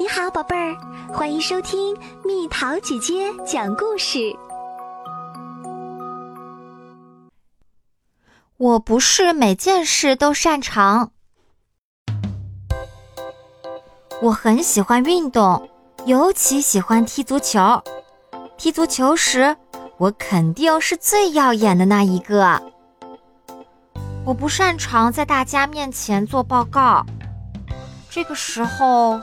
你好，宝贝儿，欢迎收听蜜桃姐姐讲故事。我不是每件事都擅长。我很喜欢运动，尤其喜欢踢足球。踢足球时，我肯定是最耀眼的那一个。我不擅长在大家面前做报告，这个时候。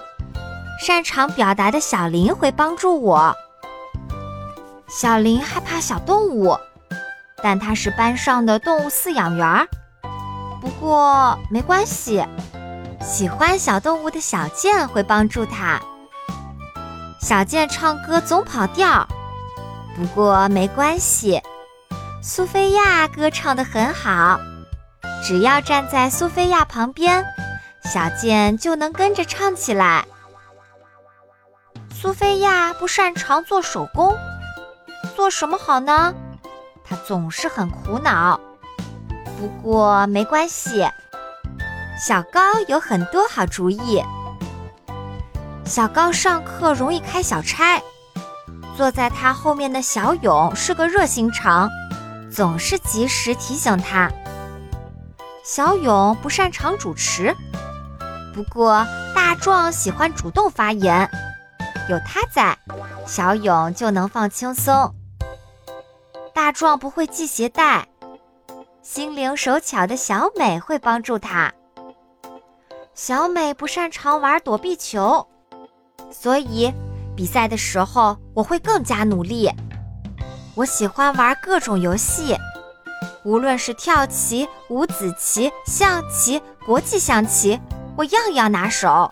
擅长表达的小林会帮助我。小林害怕小动物，但他是班上的动物饲养员。不过没关系，喜欢小动物的小健会帮助他。小健唱歌总跑调，不过没关系，苏菲亚歌唱得很好。只要站在苏菲亚旁边，小健就能跟着唱起来。苏菲亚不擅长做手工，做什么好呢？她总是很苦恼。不过没关系，小高有很多好主意。小高上课容易开小差，坐在他后面的小勇是个热心肠，总是及时提醒他。小勇不擅长主持，不过大壮喜欢主动发言。有他在，小勇就能放轻松。大壮不会系鞋带，心灵手巧的小美会帮助他。小美不擅长玩躲避球，所以比赛的时候我会更加努力。我喜欢玩各种游戏，无论是跳棋、五子棋、象棋、国际象棋，我样样拿手。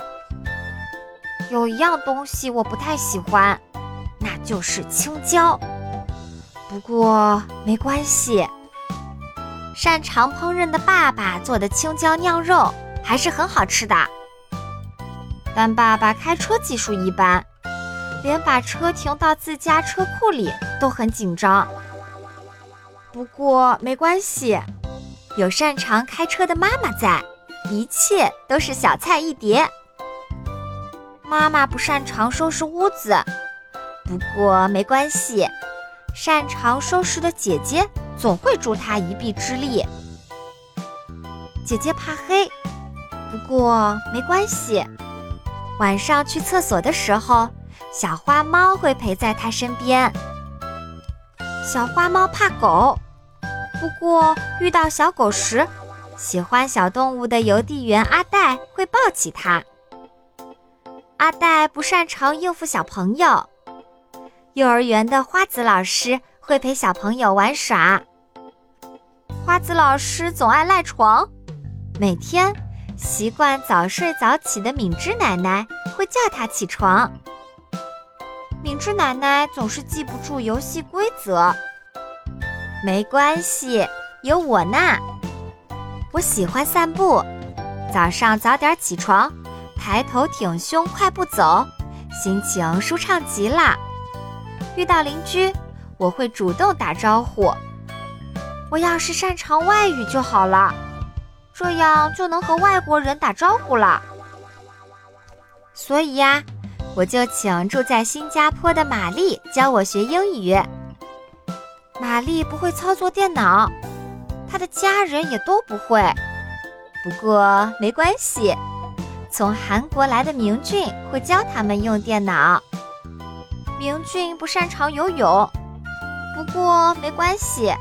有一样东西我不太喜欢，那就是青椒。不过没关系，擅长烹饪的爸爸做的青椒酿肉还是很好吃的。但爸爸开车技术一般，连把车停到自家车库里都很紧张。不过没关系，有擅长开车的妈妈在，一切都是小菜一碟。妈妈不擅长收拾屋子，不过没关系，擅长收拾的姐姐总会助她一臂之力。姐姐怕黑，不过没关系，晚上去厕所的时候，小花猫会陪在她身边。小花猫怕狗，不过遇到小狗时，喜欢小动物的邮递员阿黛会抱起它。阿黛不擅长应付小朋友，幼儿园的花子老师会陪小朋友玩耍。花子老师总爱赖床，每天习惯早睡早起的敏芝奶奶会叫他起床。敏芝奶奶总是记不住游戏规则，没关系，有我呢。我喜欢散步，早上早点起床。抬头挺胸，快步走，心情舒畅极了。遇到邻居，我会主动打招呼。我要是擅长外语就好了，这样就能和外国人打招呼了。所以呀，我就请住在新加坡的玛丽教我学英语。玛丽不会操作电脑，她的家人也都不会。不过没关系。从韩国来的明俊会教他们用电脑。明俊不擅长游泳，不过没关系，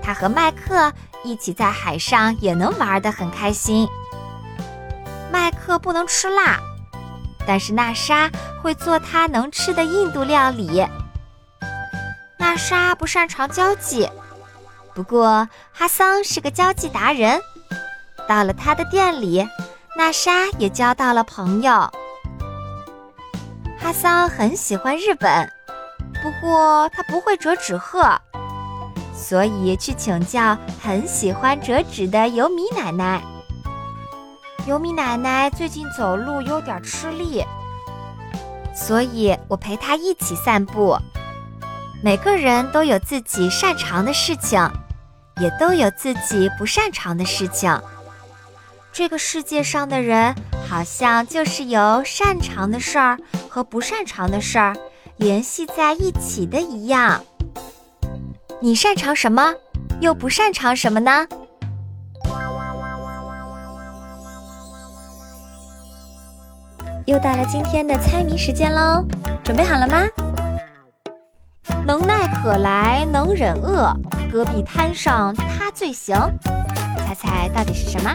他和麦克一起在海上也能玩得很开心。麦克不能吃辣，但是娜莎会做他能吃的印度料理。娜莎不擅长交际，不过哈桑是个交际达人，到了他的店里。娜莎也交到了朋友。哈桑很喜欢日本，不过他不会折纸鹤，所以去请教很喜欢折纸的尤米奶奶。尤米奶奶最近走路有点吃力，所以我陪她一起散步。每个人都有自己擅长的事情，也都有自己不擅长的事情。这个世界上的人好像就是由擅长的事儿和不擅长的事儿联系在一起的一样。你擅长什么，又不擅长什么呢？又到了今天的猜谜时间喽，准备好了吗？能耐渴来能忍饿，戈壁滩上他最行。猜猜到底是什么？